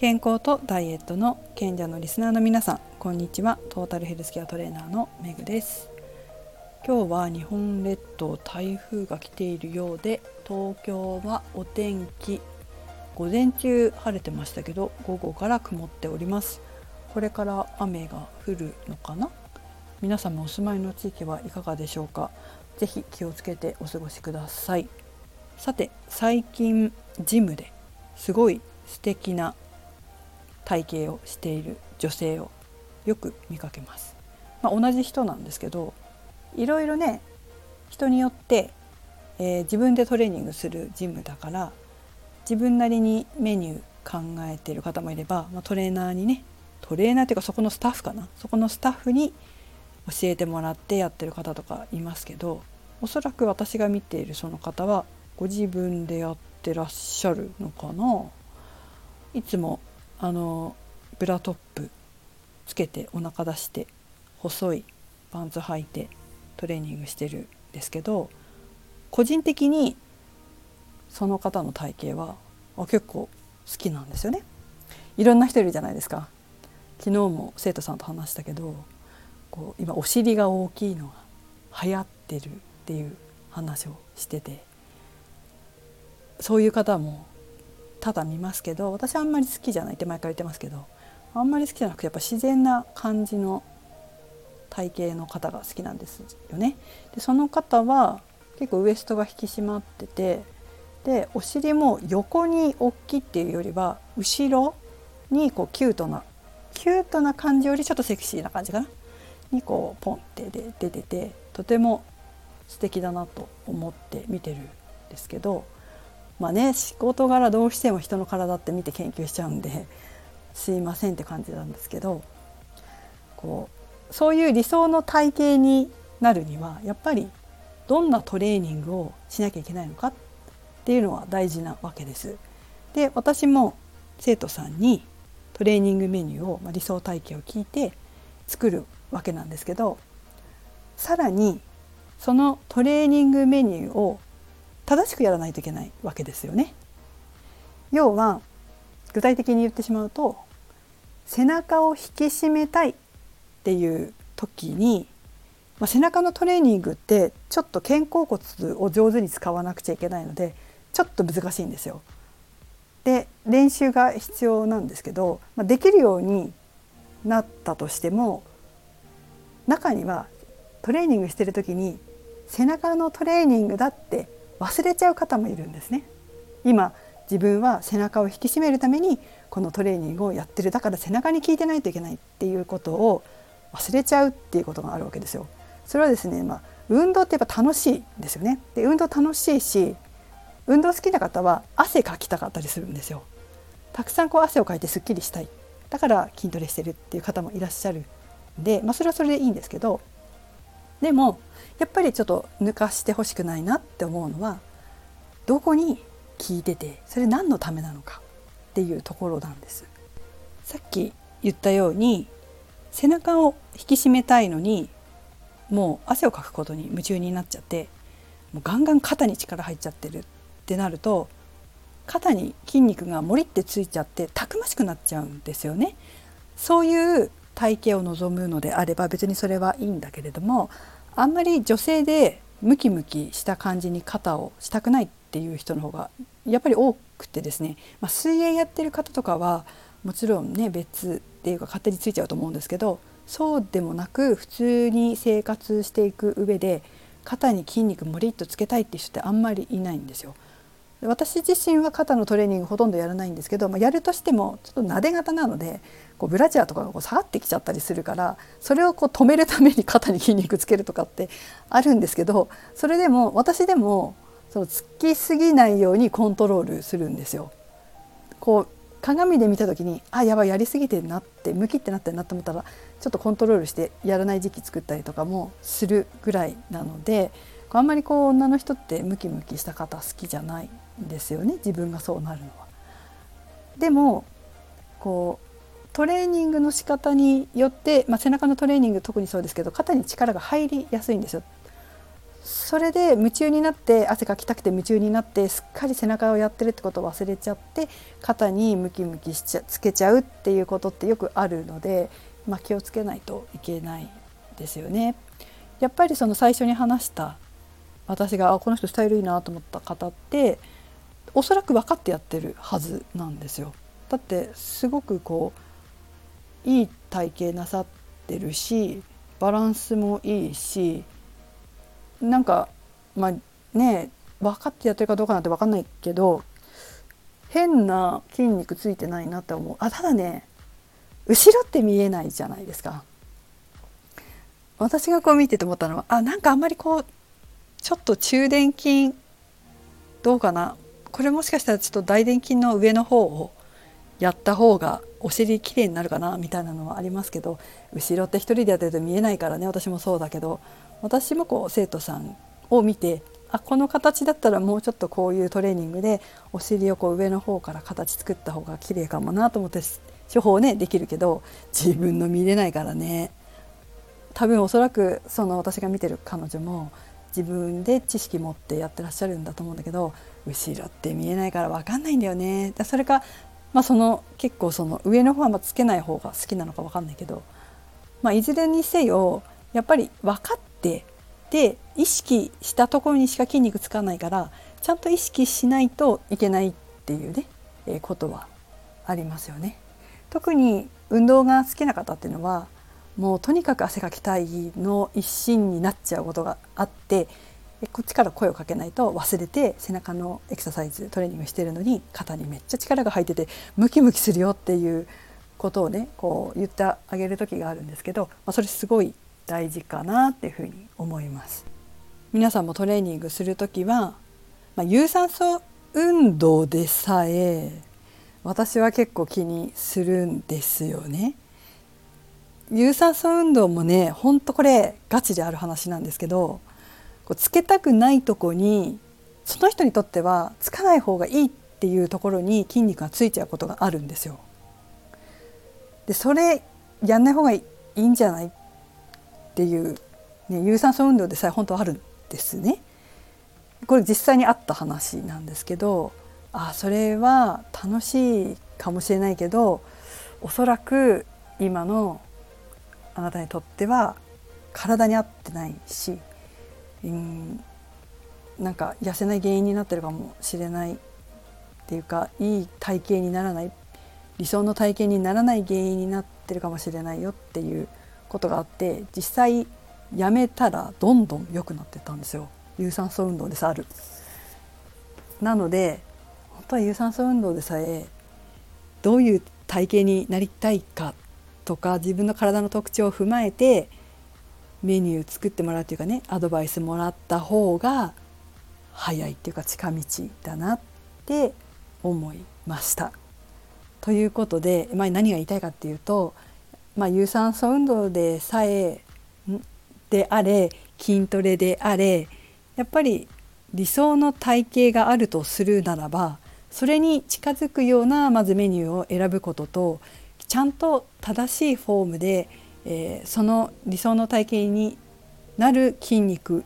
健康とダイエットの賢者のリスナーの皆さんこんにちは。トータルヘルスケアトレーナーのめぐです。今日は日本列島台風が来ているようで東京はお天気午前中晴れてましたけど午後から曇っております。これから雨が降るのかな？皆様お住まいの地域はいかがでしょうか？ぜひ気をつけてお過ごしください。さて最近ジムですごい素敵な体型をしている女性をよく見かけます。まあ、同じ人なんですけどいろいろね人によって、えー、自分でトレーニングするジムだから自分なりにメニュー考えてる方もいれば、まあ、トレーナーにねトレーナーっていうかそこのスタッフかな？そこのスタッフに教えてもらってやってる方とかいますけどおそらく私が見ているその方はご自分でやってらっしゃるのかな？いつもあのブラトップつけてお腹出して細いパンツ履いてトレーニングしてるんですけど個人的にその方の体型は結構好きなんですよね。いろんな人いるじゃないですか。昨日も生徒さんと話したけどこう今お尻が大きいのが流行ってるっていう話をしててそういう方もただ見ますけど私あんまり好きじゃないって前から言ってますけどあんまり好きじゃなくてやっぱ自然な感じの体型の方が好きなんですよね。でその方は結構ウエストが引き締まっててでお尻も横に大きいっていうよりは後ろにこうキュートなキュートな感じよりちょっとセクシーな感じかなにこうポンってで出ててとても素敵だなと思って見てるんですけどまあね仕事柄どうしても人の体って見て研究しちゃうんですいませんって感じなんですけどこうそういう理想の体型になるにはやっぱりどんなトレーニングをしなきゃいけないのかっていうのは大事なわけです。で私も生徒さんにトレーニングメニューを、まあ、理想体型を聞いて作るわけなんですけどさらにそのトレーニングメニューを正しくやらないといけないわけですよね。要は具体的に言ってしまうと背中を引き締めたいっていう時に、まあ、背中のトレーニングってちょっと肩甲骨を上手に使わなくちゃいけないのでちょっと難しいんですよ。で練習が必要なんですけど、まあ、できるようになったとしても中にはトレーニングしてる時に背中のトレーニングだって忘れちゃう方もいるんですね。今自分は背中を引き締めるためにこのトレーニングをやってるだから背中に効いてないといけないっていうことを忘れちゃうっていうことがあるわけですよ。それはですね、まあ、運動ってやっぱ楽しいですよね。で運動楽しいし運動好きな方は汗かきたかったりするんですよ。たくさんこう汗をかいてすっきりしたいだから筋トレしてるっていう方もいらっしゃるんで、まあ、それはそれでいいんですけどでもやっぱりちょっと抜かしてほしくないなって思うのはどこに聞いててそれ何のためなのかっていうところなんです。さっき言ったように背中を引き締めたいのにもう汗をかくことに夢中になっちゃってもうガンガン肩に力入っちゃってるってなると肩に筋肉がもりってついちゃってたくましくなっちゃうんですよね。そういう体型を望むのであれば別にそれはいいんだけれどもあんまり女性でムキムキした感じに肩をしたくないっていう人の方がやっぱり多くてですね、まあ、水泳やってる方とかはもちろんね別っていうか勝手についちゃうと思うんですけどそうでもなく普通に生活していく上で肩に筋肉もりっとつけたいって人ってあんまりいないんですよ。私自身は肩のトレーニングほとんどやらないんですけど、まあ、やるとしてもちょっとなで型なのでこうブラジャーとかがこう下がってきちゃったりするからそれをこう止めるために肩に筋肉つけるとかってあるんですけどそれでも私でもそのつきすぎないようにコントロールするんですよ。こう鏡で見た時にあやばいやりすぎてるなってムキってなってるなと思ったらちょっとコントロールしてやらない時期作ったりとかもするぐらいなのであんまりこう女の人ってムキムキした方好きじゃないですよね自分がそうなるのは。でもこうトレーニングの仕方によって、まあ、背中のトレーニング特にそうですけど肩に力が入りやすいんですよ。それで夢中になって汗かきたくて夢中になってすっかり背中をやってるってことを忘れちゃって肩にムキムキしちゃつけちゃうっていうことってよくあるので、まあ、気をつけないといけないですよね。やっぱりその最初に話した私があこの人スタイルいいなと思った方っておそらく分かってやってるはずなんですよ。だってすごくこういい体型なさってるしバランスもいいしなんかまあね分かってやってるかどうかなんて分かんないけど変な筋肉ついてないなって思うあただね後ろって見えないじゃないですか私がこう見てて思ったのはあなんかあんまりこうちょっと中殿筋どうかなこれもしかしたらちょっと大殿筋の上の方をやった方がお尻きれいになるかなみたいなのはありますけど後ろって一人でやってると見えないからね私もそうだけど私もこう生徒さんを見てあこの形だったらもうちょっとこういうトレーニングでお尻をこう上の方から形作った方が綺麗かもなと思って処方ねできるけど自分の見れないからね。多分おそらくその私が見てる彼女も自分で知識持ってやってらっしゃるんだと思うんだけど後ろって見えないから分かんないんだよねそれか、まあ、その結構その上の方はまつけない方が好きなのか分かんないけど、まあ、いずれにせよやっぱり分かってで意識したところにしか筋肉つかないからちゃんと意識しないといけないっていうね、えー、ことはありますよね。特に運動が好きな方っていうのはもうとにかく汗かきたいの一心になっちゃうことがあってこっちから声をかけないと忘れて背中のエクササイズトレーニングしてるのに肩にめっちゃ力が入っててムキムキするよっていうことをねこう言ってあげる時があるんですけど、まあ、それすごい大事かなっていうふうに思います。皆さんもトレーニングする時は、まあ、有酸素運動でさえ私は結構気にするんですよね。有酸素運動もねほんとこれガチである話なんですけどこうつけたくないとこにその人にとってはつかない方がいいっていうところに筋肉がついちゃうことがあるんですよ。でそれやんない方がいいんじゃないっていう、ね、有酸素運動でさえ本当あるんですね。これ実際にあった話なんですけどあそれは楽しいかもしれないけどおそらく今のあなたにとっては体に合ってないし、うん、なんか痩せない原因になってるかもしれないっていうかいい体型にならない理想の体型にならない原因になってるかもしれないよっていうことがあって実際やめたらどんどん良くなってたんですよ有酸素運動でさある。なので本当は有酸素運動でさえどういう体型になりたいかとか自分の体の特徴を踏まえてメニュー作ってもらうというかねアドバイスもらった方が早いっていうか近道だなって思いました。ということで、ま、何が言いたいかっていうとまあ、有酸素運動でさえであれ筋トレであれやっぱり理想の体型があるとするならばそれに近づくようなまずメニューを選ぶこととちゃんと正しいフォームで、えー、その理想の体型になる筋肉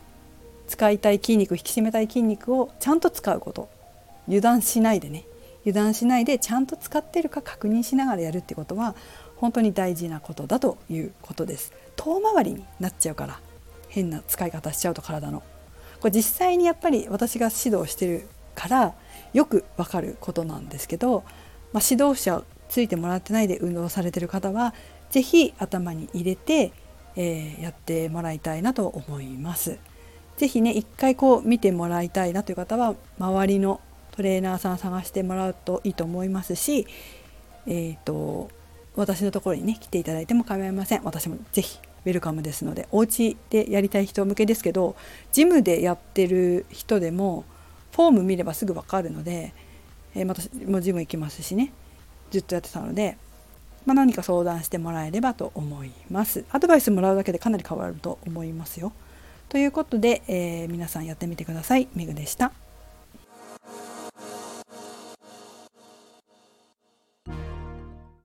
使いたい筋肉引き締めたい筋肉をちゃんと使うこと。油断しないでね。油断しないでちゃんと使ってるか確認しながらやるってことは本当に大事なことだということです。遠回りになっちゃうから。変な使い方しちゃうと体の。これ実際にやっぱり私が指導してるからよくわかることなんですけど、まあ、指導者ついてもらってないで運動されてる方は是非頭に入れて、えー、やってもらいたいなと思います。是非ね一回こう見てもらいたいなという方は周りのトレーナーさん探してもらうといいと思いますし、えーと私のところにね来ていただいても構いません私もぜひウェルカムですのでお家でやりたい人向けですけどジムでやってる人でもフォーム見ればすぐ分かるので、えー、私もジム行きますしねずっとやってたので、まあ、何か相談してもらえればと思います。アドバイスもらうだけでかなり変わると思いますよ。ということで、えー、皆さんやってみてください。メグでした。